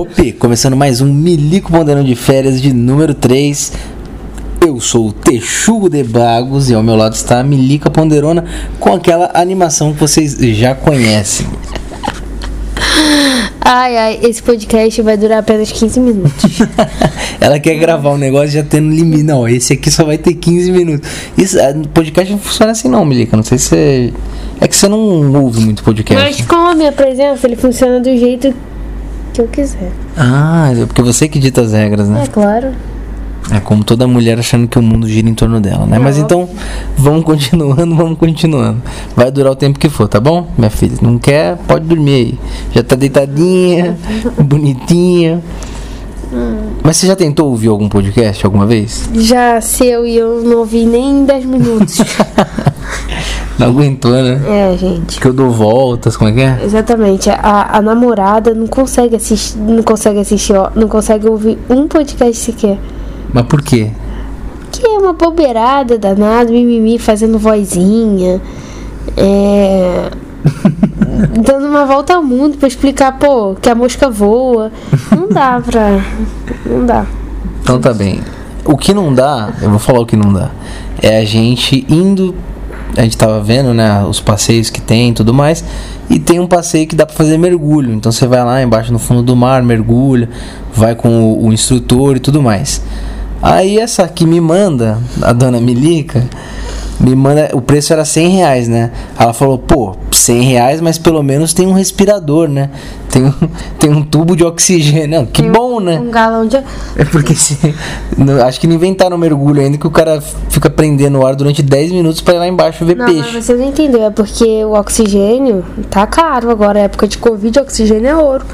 Ope, começando mais um Milico Ponderão de Férias de número 3. Eu sou o Texugo de Bagos e ao meu lado está a Milica Ponderona com aquela animação que vocês já conhecem. Ai, ai, esse podcast vai durar apenas 15 minutos. Ela quer gravar um negócio já tendo limite. Não, esse aqui só vai ter 15 minutos. Isso, é, podcast não funciona assim não, Milica. Não sei se você... É que você não ouve muito podcast. Mas com a minha presença, ele funciona do jeito que eu quiser. Ah, é porque você que dita as regras, né? É claro. É como toda mulher achando que o mundo gira em torno dela, né? É Mas então, vamos continuando, vamos continuando. Vai durar o tempo que for, tá bom, minha filha? Não quer? Pode dormir aí. Já tá deitadinha, bonitinha. Mas você já tentou ouvir algum podcast alguma vez? Já seu e eu não ouvi nem 10 minutos. Não aguentou, né? é, gente. Que eu dou voltas, como é que é? Exatamente. A, a namorada não consegue assistir, não consegue assistir, ó, não consegue ouvir um podcast sequer. Mas por quê? Que é uma bobeirada danada, mimimi, fazendo vozinha. É. dando uma volta ao mundo pra explicar, pô, que a mosca voa. Não dá pra. Não dá. Então tá bem. O que não dá, eu vou falar o que não dá. É a gente indo. A gente tava vendo, né? Os passeios que tem e tudo mais. E tem um passeio que dá pra fazer mergulho. Então você vai lá embaixo no fundo do mar, mergulha, vai com o, o instrutor e tudo mais. Aí essa que me manda, a dona Milica, me manda. O preço era 100 reais, né? Ela falou, pô, 100 reais, mas pelo menos tem um respirador, né? Tem um, tem um tubo de oxigênio. Não, que Tem bom, né? Um galão de. É porque se, não, acho que não inventaram mergulho ainda que o cara fica prendendo o ar durante 10 minutos pra ir lá embaixo ver Não, mas peixe. você não entendeu. É porque o oxigênio tá caro agora. É época de Covid, oxigênio é ouro.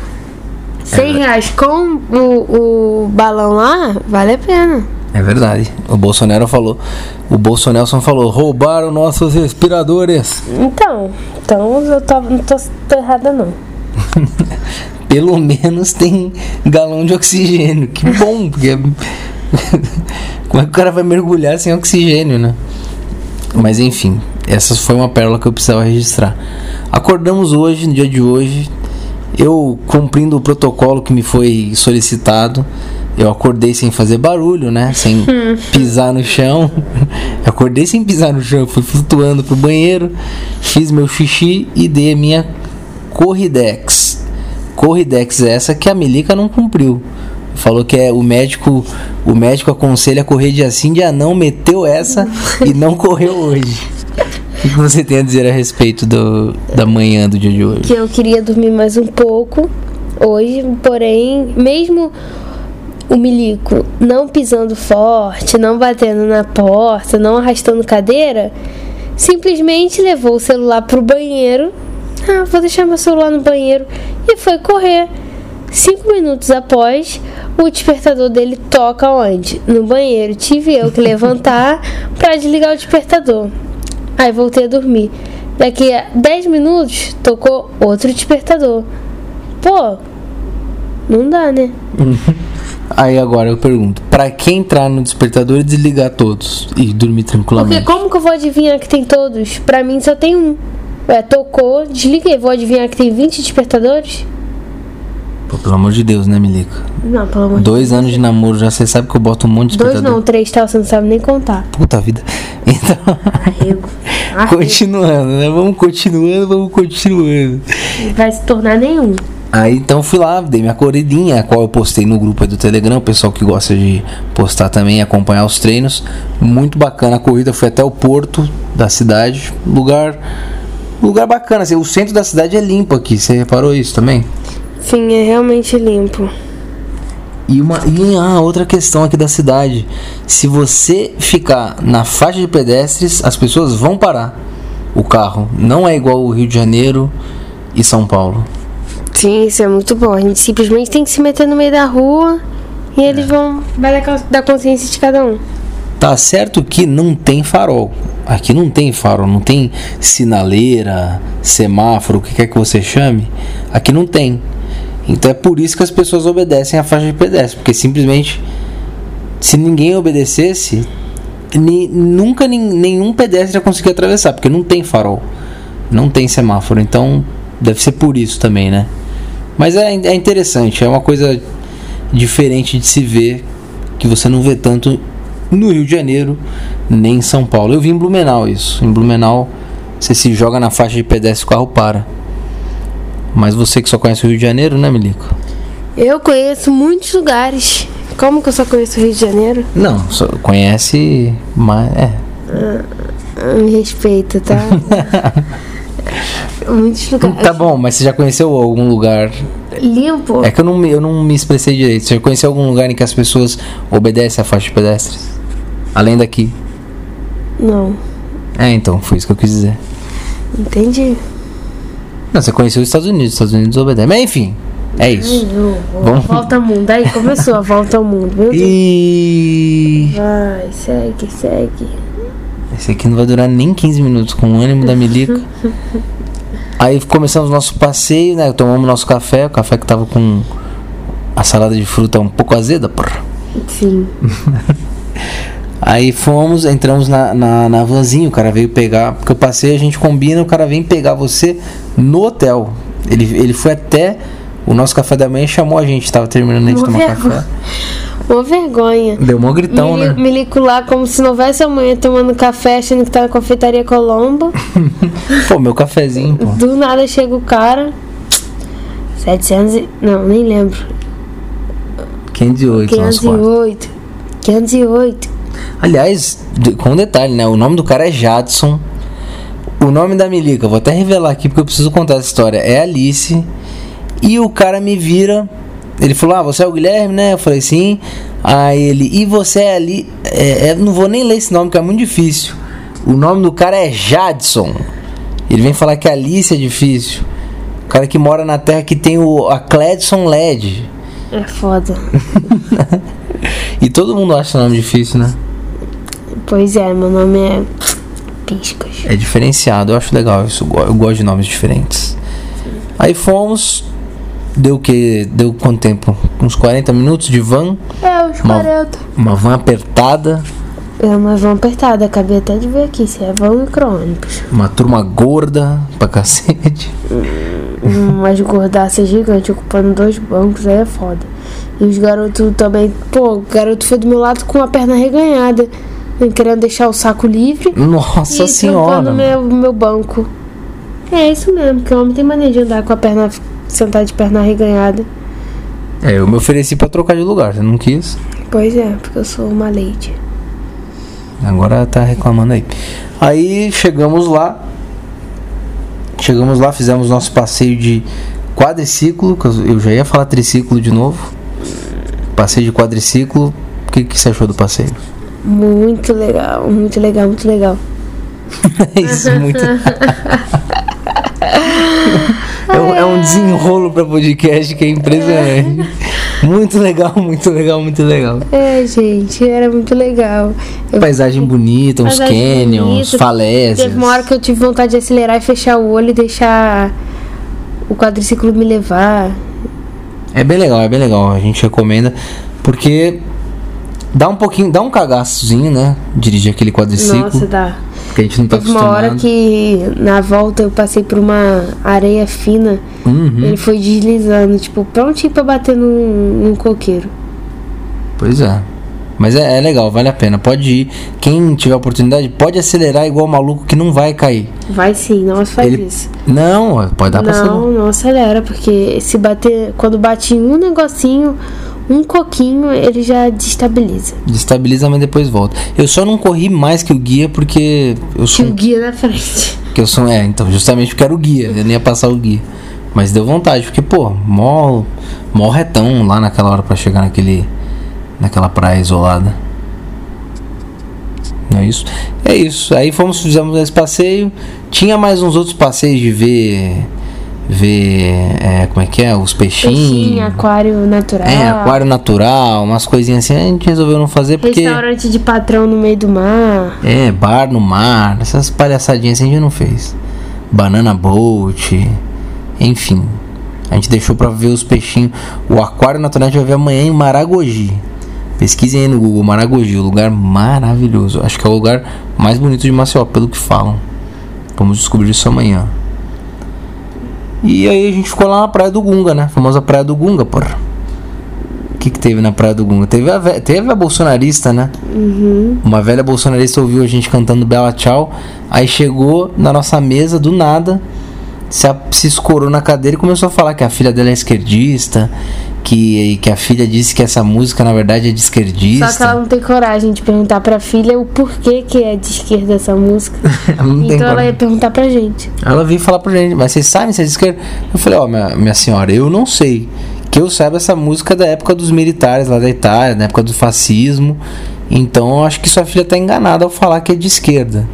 100 reais com o, o balão lá, vale a pena. É verdade. O Bolsonaro falou. O Bolsonaro falou: roubaram nossos respiradores. Então, então eu tô, não tô, tô errada não. Pelo menos tem galão de oxigênio. Que bom, porque. Como é que o cara vai mergulhar sem oxigênio, né? Mas enfim, essa foi uma pérola que eu precisava registrar. Acordamos hoje, no dia de hoje, eu cumprindo o protocolo que me foi solicitado. Eu acordei sem fazer barulho, né? Sem pisar no chão. Eu acordei sem pisar no chão, fui flutuando pro banheiro, fiz meu xixi e dei a minha Corridex. Corridex é essa que a Milica não cumpriu. Falou que é o médico, o médico aconselha a correr dia sim, dia não, meteu essa e não correu hoje. O que que você tem a dizer a respeito do, da manhã do dia de hoje? Que eu queria dormir mais um pouco hoje, porém, mesmo o milico não pisando forte, não batendo na porta, não arrastando cadeira, simplesmente levou o celular pro banheiro. Ah, vou deixar meu celular no banheiro e foi correr. Cinco minutos após, o despertador dele toca onde? No banheiro. Tive eu que levantar para desligar o despertador. Aí voltei a dormir. Daqui a 10 minutos tocou outro despertador. Pô, não dá, né? Aí agora eu pergunto, pra quem entrar no despertador e desligar todos e dormir Porque tranquilamente? como que eu vou adivinhar que tem todos? Pra mim só tem um. É, tocou, desliguei. Vou adivinhar que tem 20 despertadores? Pô, pelo amor de Deus, né, Milica? Não, pelo amor de Dois anos de namoro, já você sabe que eu boto um monte de Dois despertador. não, três, tá? Você não sabe nem contar. Puta vida. Então, Arrego. Arrego. continuando, né? Vamos continuando, vamos continuando. Vai se tornar nenhum. Aí então fui lá, dei minha corridinha, a qual eu postei no grupo do Telegram, o pessoal que gosta de postar também, acompanhar os treinos. Muito bacana a corrida, fui até o porto da cidade, lugar lugar bacana, assim, o centro da cidade é limpo aqui, você reparou isso também? Sim, é realmente limpo. E uma e ah, outra questão aqui da cidade, se você ficar na faixa de pedestres, as pessoas vão parar o carro. Não é igual o Rio de Janeiro e São Paulo. Sim, isso é muito bom. A gente simplesmente tem que se meter no meio da rua e eles vão. Vai dar cons- da consciência de cada um. Tá certo que não tem farol. Aqui não tem farol, não tem sinaleira, semáforo, o que quer que você chame. Aqui não tem. Então é por isso que as pessoas obedecem à faixa de pedestre, porque simplesmente se ninguém obedecesse, ni- nunca nenhum pedestre ia conseguir atravessar, porque não tem farol, não tem semáforo. Então deve ser por isso também, né? Mas é, é interessante, é uma coisa diferente de se ver, que você não vê tanto no Rio de Janeiro, nem em São Paulo. Eu vi em Blumenau isso. Em Blumenau, você se joga na faixa de pedestre e o carro para. Mas você que só conhece o Rio de Janeiro, né, Milico? Eu conheço muitos lugares. Como que eu só conheço o Rio de Janeiro? Não, só conhece, mas é. Me respeita, tá? muitos lugares. Tá bom, mas você já conheceu algum lugar? Limpo? É que eu não, me- eu não me expressei direito. Você já conheceu algum lugar em que as pessoas obedecem à faixa de pedestres? Além daqui. Não. É, então, foi isso que eu quis dizer. Entendi. Não, você conheceu os Estados Unidos, os Estados Unidos obedecem. Mas enfim, é isso. Ai, Vamos- Volta ao mundo. Aí começou a volta ao mundo. Meu Deus. E Vai, segue, segue. Esse aqui não vai durar nem 15 minutos com o ânimo da Milica. Aí começamos nosso passeio, né? Tomamos nosso café, o café que tava com a salada de fruta um pouco azeda, porra. Sim. Aí fomos, entramos na, na, na vanzinha, o cara veio pegar, porque eu passei, a gente combina, o cara vem pegar você no hotel. Ele, ele foi até o nosso café da manhã e chamou a gente, tava terminando de tomar café. Uma vergonha. Deu um gritão, me, né? lá como se não houvesse amanhã tomando café, achando que tá na confeitaria Colombo. Pô, meu cafezinho, pô. Do nada chega o cara. 700 e... Não, nem lembro. 508, nosso quarto. 508. 508. Aliás, com um detalhe, né? O nome do cara é Jadson. O nome da Milica, vou até revelar aqui porque eu preciso contar essa história. É Alice. E o cara me vira. Ele falou: Ah, você é o Guilherme, né? Eu falei: Sim. Aí ele: E você é ali. É, é, não vou nem ler esse nome, que é muito difícil. O nome do cara é Jadson. Ele vem falar que Alice é difícil. O cara que mora na terra que tem o, a Cledson LED. É foda. E todo mundo acha o nome difícil, né? Pois é, meu nome é. Piscas. É diferenciado, eu acho legal isso. Eu go- eu gosto de nomes diferentes. Aí fomos. Deu o que? Deu quanto tempo? Uns 40 minutos de van. É, os Uma- 40. Uma van apertada. É uma van apertada, acabei até de ver aqui se é van ou micro-ônibus. Uma turma gorda pra cacete. Umas gordaças gigantes ocupando dois bancos, aí é foda. E os garotos também. Pô, o garoto foi do meu lado com a perna reganhada, querendo deixar o saco livre. Nossa e senhora. trampando meu, meu banco. É isso mesmo, que o homem tem mania de andar com a perna sentado de perna reganhada. É, eu me ofereci pra trocar de lugar, você não quis. Pois é, porque eu sou uma lady. Agora tá reclamando aí. Aí chegamos lá. Chegamos lá, fizemos nosso passeio de quadriciclo. Eu já ia falar triciclo de novo. Passeio de quadriciclo. O que, que você achou do passeio? Muito legal, muito legal, muito legal. É isso, muito. é, um, é um desenrolo pra podcast que é impressionante. Muito legal, muito legal, muito legal. É, gente, era muito legal. Eu Paisagem bonita, uns canyons, falésias. Teve uma hora que eu tive vontade de acelerar e fechar o olho e deixar o quadriciclo me levar. É bem legal, é bem legal. A gente recomenda porque dá um pouquinho, dá um cagaçozinho, né? Dirigir aquele quadriciclo, Nossa, dá. que a gente não tá Teve uma hora acostumado. que na volta eu passei por uma areia fina. Uhum. Ele foi deslizando, tipo, prontinho pra bater num, num coqueiro. Pois é. Mas é, é legal, vale a pena. Pode ir. Quem tiver oportunidade, pode acelerar igual o maluco que não vai cair. Vai sim, não faz Ele- isso. Não, pode dar pra acelerar. Não, não acelera, porque se bater, quando bate em um negocinho, um coquinho, ele já destabiliza. Destabiliza, mas depois volta. Eu só não corri mais que o guia porque eu sou. Tinha o guia na frente. Que eu sou é, então, justamente porque era o guia, eu nem ia passar o guia. Mas deu vontade, porque, pô, mó, mó retão lá naquela hora pra chegar naquele. naquela praia isolada. Não é isso? É isso. Aí fomos, fizemos esse passeio. Tinha mais uns outros passeios de ver. Ver. é, como é que é? Os peixinhos. Peixinho, aquário natural. É, aquário natural, umas coisinhas assim. A gente resolveu não fazer porque. Restaurante de patrão no meio do mar. É, bar no mar, essas palhaçadinhas assim a gente não fez. Banana boat, enfim. A gente deixou pra ver os peixinhos. O aquário natural a gente vai ver amanhã em Maragogi. Pesquisem aí no Google, Maragogi, um lugar maravilhoso. Acho que é o lugar mais bonito de Maceió, pelo que falam. Vamos descobrir isso amanhã. E aí a gente ficou lá na Praia do Gunga, né? A famosa Praia do Gunga, porra. O que, que teve na Praia do Gunga? Teve a, ve- teve a bolsonarista, né? Uhum. Uma velha bolsonarista ouviu a gente cantando Bela Tchau. Aí chegou na nossa mesa do nada, se, a- se escorou na cadeira e começou a falar que a filha dela é esquerdista, que, que a filha disse que essa música na verdade é de Só que ela esquerdista. não tem coragem de perguntar pra filha o porquê que é de esquerda essa música. Ela então ela coragem. ia perguntar pra gente. Ela veio falar pra gente, mas vocês sabem se é de esquerda? Eu falei, ó, minha, minha senhora, eu não sei. Que eu saiba essa música é da época dos militares lá da Itália, da época do fascismo. Então eu acho que sua filha tá enganada ao falar que é de esquerda.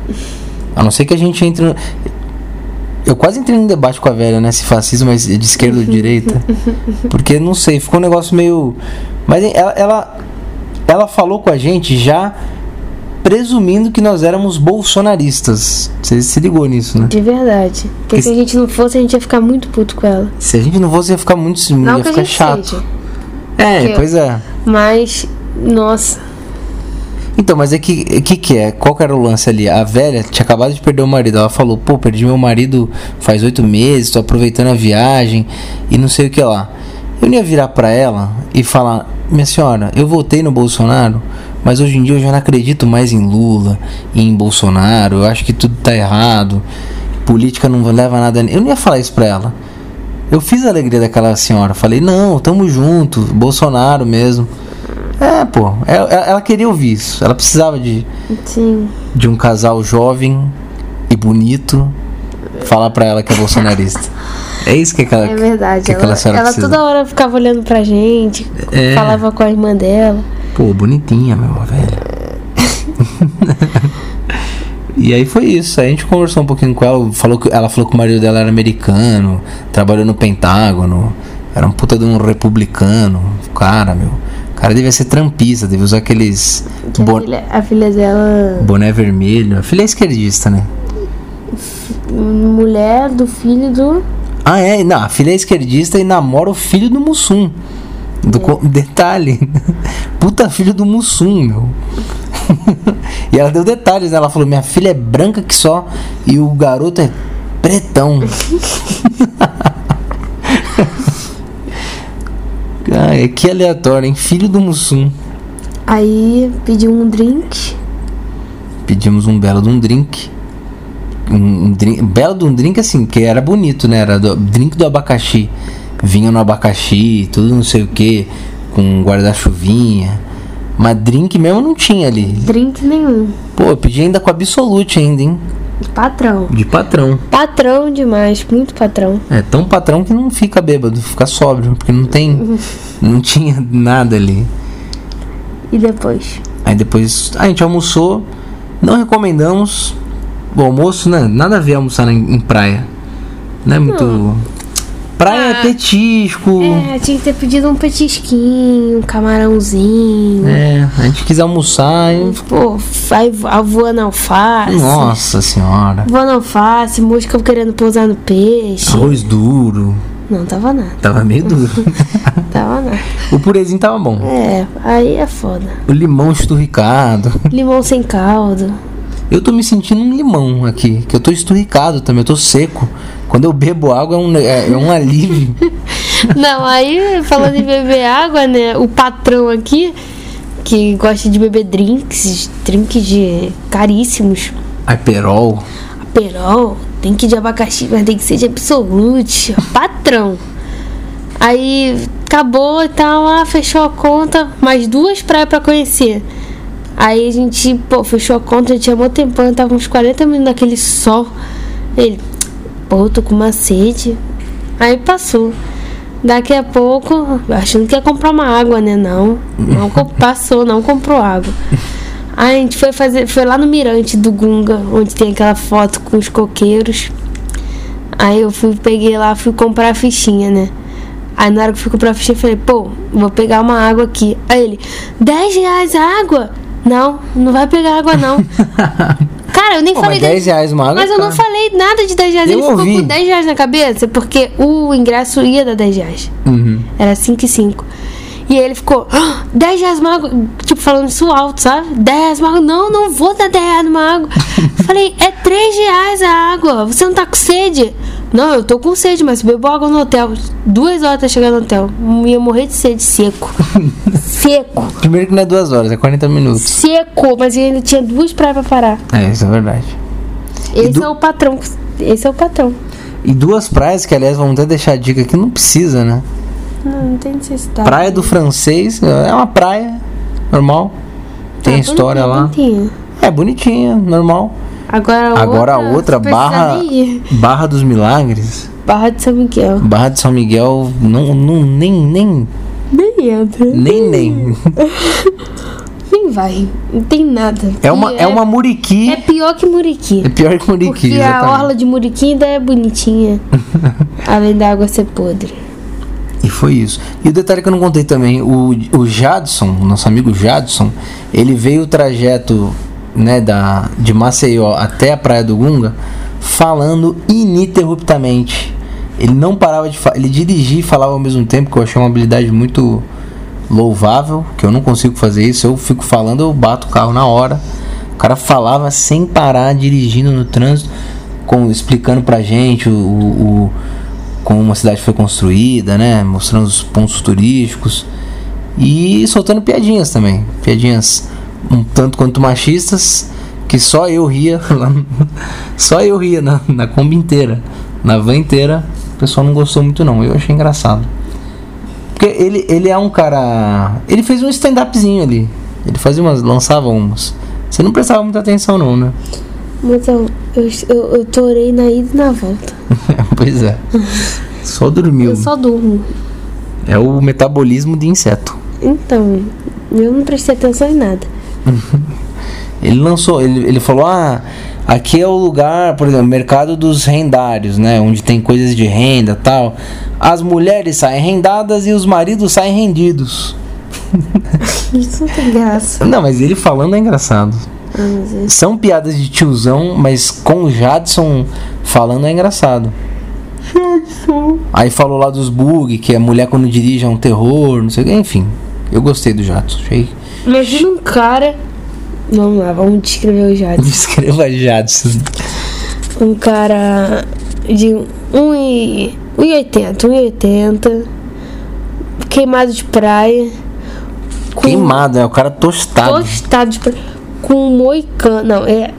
A não ser que a gente entre no... Eu quase entrei num debate com a velha, né? Se fascismo é de esquerda ou de direita. Porque não sei, ficou um negócio meio. Mas ela, ela, ela falou com a gente já presumindo que nós éramos bolsonaristas. Você se ligou nisso, né? De verdade. Porque Que se a gente não fosse, a gente ia ficar muito puto com ela. Se a gente não fosse, ia ficar muito. Não ia ficar chato. seja. É, Que- pois é. Mas, nossa. Então, mas é que que que é? Qual que era o lance ali? A velha tinha acabado de perder o marido. Ela falou: "Pô, perdi meu marido faz oito meses, tô aproveitando a viagem e não sei o que lá". Eu não ia virar pra ela e falar: "Minha senhora, eu votei no Bolsonaro, mas hoje em dia eu já não acredito mais em Lula em Bolsonaro. Eu acho que tudo tá errado. Política não leva a nada". Eu não ia falar isso pra ela. Eu fiz a alegria daquela senhora. Falei: "Não, tamo junto, Bolsonaro mesmo". É, pô, ela, ela queria ouvir isso. Ela precisava de, Sim. de um casal jovem e bonito falar pra ela que é bolsonarista. É isso que aquela, É verdade. que aquela Ela, senhora ela precisa. toda hora ficava olhando pra gente, É. falava com a irmã dela. Pô, bonitinha, meu velho. e aí foi isso. Aí a gente conversou um pouquinho com ela. Falou que, ela falou que o marido dela era americano, trabalhou no Pentágono, era um puta de um republicano. Cara, meu. Cara devia ser trampista, devia usar aqueles Que a, bon- filha, a filha dela, boné vermelho. A filha é esquerdista, né? mulher do filho do. Ah, é? Não, a filha é esquerdista e namora o filho do Mussum. Do co- Detalhe. Puta filho do Mussum, meu. e ela deu detalhes, né? Ela falou: Minha filha é branca que só e o garoto é pretão. Ai, que aleatório, hein? Filho do Mussum. Aí pediu um drink. Pedimos um belo de um drink. Um, um drink, belo de um drink assim, que era bonito, né? Era do, drink do abacaxi. Vinha no abacaxi, tudo não sei o que, com guarda-chuvinha. Mas drink mesmo não tinha ali. Drink nenhum. Pô, eu pedi ainda com absolute ainda, hein? Patrão. De patrão. Patrão demais, muito patrão. É tão patrão que não fica bêbado, fica sóbrio, porque não tem. Não tinha nada ali. E depois? Aí depois a gente almoçou. Não recomendamos o almoço, né? Nada a ver almoçar em, em praia. Não é muito. Praia é Ah. petisco. É, tinha que ter pedido um petisquinho, um camarãozinho. É, a gente quis almoçar e. Pô, a voando alface. Nossa senhora. Voando alface, mosca querendo pousar no peixe. Arroz duro. Não, tava nada. Tava meio duro. Tava nada. o purezinho tava bom. É, aí é foda. O limão esturricado. Limão sem caldo. Eu tô me sentindo um limão aqui, que eu tô esturricado também, eu tô seco. Quando eu bebo água é um, é, é um alívio. Não, aí falando em beber água, né? O patrão aqui, que gosta de beber drinks, drinks de caríssimos. Aperol. Aperol, tem que de abacaxi, mas tem que ser de absolute. Patrão. Aí acabou e tal, ah, fechou a conta, mais duas praias pra conhecer. Aí a gente, pô, fechou a conta, já tinha muito tempo, tava uns 40 minutos naquele sol. Ele, pô, tô com uma sede. Aí passou. Daqui a pouco, achando que ia comprar uma água, né? Não, não passou, não comprou água. Aí a gente foi fazer, foi lá no mirante do Gunga, onde tem aquela foto com os coqueiros. Aí eu fui, peguei lá, fui comprar a fichinha, né? Aí na hora que eu fui comprar a fichinha, eu falei, pô, vou pegar uma água aqui. Aí ele, 10 reais a água? Não, não vai pegar água não. Cara, eu nem Pô, falei. mas 10 reais uma água. Mas eu não cara. falei nada de 10 reais. Eu Ele ficou ouvi. com 10 reais na cabeça, porque o ingresso ia dar 10 reais. Uhum. Era 5 e 5. E aí ele ficou, "Ah, 10 reais uma água. Tipo, falando isso alto, sabe? 10 reais uma água. Não, não vou dar 10 reais numa água. Falei, é 3 reais a água. Você não tá com sede? Não, eu tô com sede, mas bebo água no hotel. Duas horas até chegar no hotel. Ia morrer de sede, seco. seco. Primeiro que não é duas horas, é 40 minutos. Seco, mas ainda tinha duas praias pra parar. É, isso é verdade. Esse du- é o patrão. Esse é o patrão. E duas praias que, aliás, vamos até deixar a dica que não precisa, né? Não, não tem necessidade. Praia do Francês é uma praia normal. Tem Ah, história lá. bonitinho. É bonitinha, normal. Agora a Agora outra, a outra, Barra. Barra dos Milagres. Barra de São Miguel. Barra de São Miguel, não, não, nem, nem, Nem entra. nem, nem. Nem vai. Não tem nada. É uma, E é uma É Muriqui. pior que Muriqui. É pior que Muriqui, Porque a exatamente. orla de Muriqui ainda é bonitinha. além da água ser podre. E foi isso. E o detalhe que eu não contei também, o, o Jadson, nosso amigo Jadson, ele veio o trajeto né, da, de Maceió até a Praia do Gunga falando ininterruptamente. Ele não parava de ele dirigia e falava ao mesmo tempo, que eu achei uma habilidade muito louvável, que eu não consigo fazer isso. Eu fico falando, eu bato o carro na hora. O cara falava sem parar, dirigindo no trânsito, com, explicando pra gente o, o, o- como uma cidade foi construída, né? Mostrando os pontos turísticos e soltando piadinhas também, piadinhas um tanto quanto machistas que só eu ria, só eu ria na, na Kombi inteira, na van inteira. O pessoal não gostou muito não, eu achei engraçado. Porque ele, ele é um cara. Ele fez um stand-upzinho ali. Ele fazia umas. lançava umas. Você não prestava muita atenção não, né? Então, eu, eu, eu torei na ida e na volta. pois é. Só dormiu. Eu só durmo. É o metabolismo de inseto. Então, eu não prestei atenção em nada. Ele lançou, ele, ele falou: Ah, aqui é o lugar, por exemplo, mercado dos rendários, né? Onde tem coisas de renda tal. As mulheres saem rendadas e os maridos saem rendidos. Isso não tem graça. Não, mas ele falando é engraçado. Ah, é- São piadas de tiozão, mas com o Jadson falando é engraçado. Aí falou lá dos bug, que a mulher quando dirige é um terror, não sei o que, enfim. Eu gostei do Jadson, achei. Imagina um cara. Vamos lá, vamos descrever o Jadson. Escreva Jadson. Um cara de 1,80, 1,80, queimado de praia. Queimado, é o cara tostado. Tostado de praia. Com um moicano. Não, é.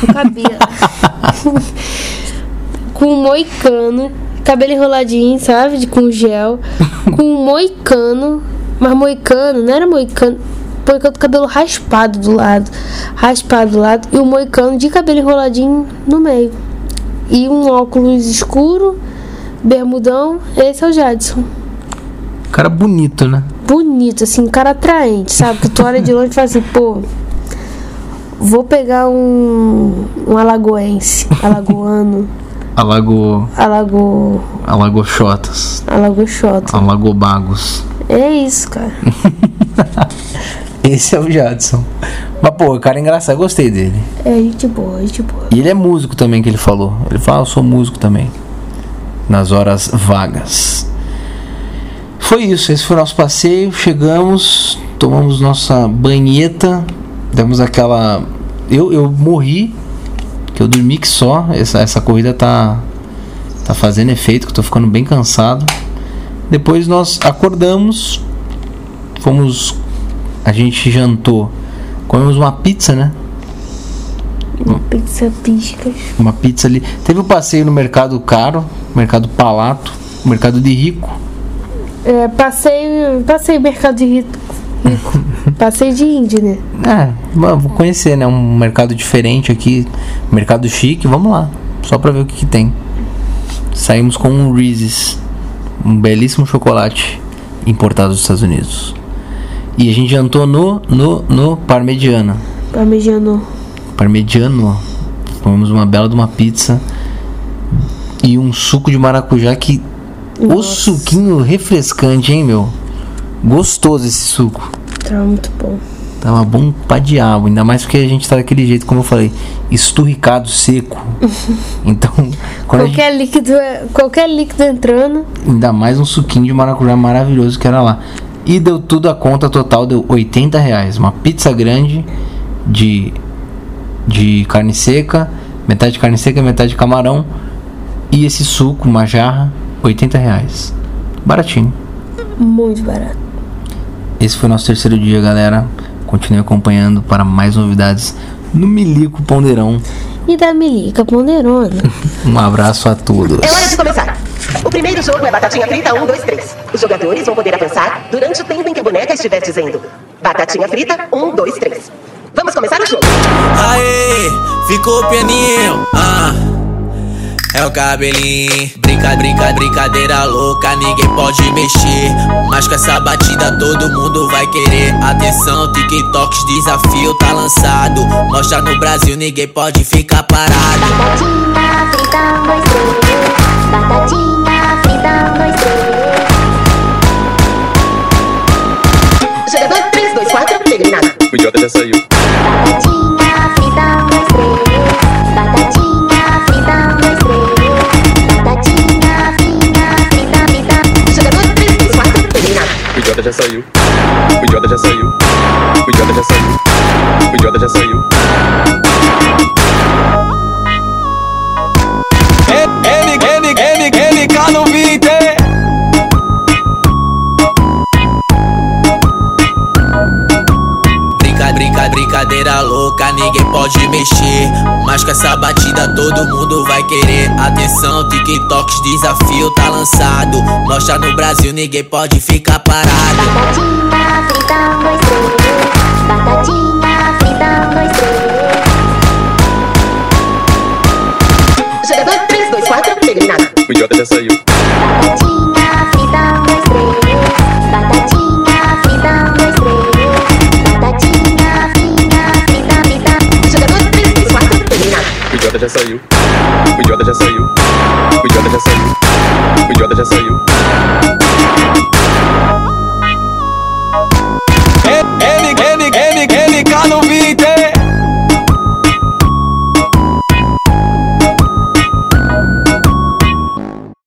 Com cabelo. com um moicano. Cabelo enroladinho, sabe? De, com gel. Com um moicano. Mas moicano, não era moicano. Moicano do cabelo raspado do lado. Raspado do lado. E o moicano de cabelo enroladinho no meio. E um óculos escuro. Bermudão. Esse é o Jadson. Cara bonito, né? bonito, assim, um cara atraente, sabe? Que tu olha de longe e fala assim, pô, vou pegar um, um alagoense, alagoano, Alago. alago, Alagochotas. alagoxota. Alagobagos. É isso, cara. Esse é o Jadson. Mas, pô, o cara é engraçado, eu gostei dele. É gente boa, gente boa. E ele é músico também, que ele falou. Ele fala, ah, eu sou músico também. Nas horas vagas. Foi isso, esse foi o nosso passeio. Chegamos, tomamos nossa banheta, demos aquela. Eu, eu morri, que eu dormi que só. Essa, essa corrida tá, tá fazendo efeito, que eu tô ficando bem cansado. Depois nós acordamos, fomos. A gente jantou, comemos uma pizza, né? Uma pizza piscas. Uma pizza ali. Teve o passeio no mercado caro, mercado palato, mercado de rico. É, passei, passei mercado de rico. rico. passei de índio, né? É, vamos vou conhecer, né? Um mercado diferente aqui, mercado chique, vamos lá. Só pra ver o que, que tem. Saímos com um Reese's, um belíssimo chocolate importado dos Estados Unidos. E a gente jantou no, no, no Parmegiana. Parmegiano. Parmegiano. Comemos uma bela de uma pizza e um suco de maracujá que o Nossa. suquinho refrescante, hein, meu? Gostoso esse suco. Tava muito bom. Tava bom pra diabo, ainda mais porque a gente tá daquele jeito, como eu falei, esturricado, seco. Então, a gente, Qualquer líquido, é- qualquer líquido entrando. ainda mais um suquinho de maracujá maravilhoso que era lá. E deu tudo a conta total, deu 80 reais. Uma pizza grande de, de carne seca, metade de carne seca, metade de camarão. E esse suco, uma jarra, 80 reais. Baratinho. Muito barato. Esse foi nosso terceiro dia, galera. Continue acompanhando para mais novidades no Milico Ponderão. E da Milica Ponderona. Um abraço a todos. É hora de começar. O primeiro jogo é Batatinha Frita 1, 2, 3. Os jogadores vão poder avançar durante o tempo em que a boneca estiver dizendo Batatinha Frita 1, 2, 3. Vamos começar o jogo. Aê, ficou pianinho, ah. É o cabelinho, brinca, brinca, brincadeira louca, ninguém pode mexer. Mas com essa batida todo mundo vai querer. Atenção, TikToks, desafio tá lançado. Mostra no Brasil, ninguém pode ficar parado. Batatinha frita, um, dois, três. Batatinha O idiota já saiu. Batatinha frita, um, dois, três. Batatinha frita, um, dois, três. Batatinha frita, frita, frita. Jogador 3, 2, 4, eliminado. O idiota já saiu. O idiota já saiu. O idiota já saiu. O idiota já saiu. Mexer. Mas com essa batida todo mundo vai querer. Atenção, TikToks, desafio tá lançado. Mostra no Brasil, ninguém pode ficar parado. Batatinha frita, um, dois, três. Batatinha frita, um, dois, três. Jogador 3, 2, 4, eliminado. O idiota já saiu. Batatinha Idiota já saiu. O idiota já saiu. O idiota já saiu. O idiota já saiu.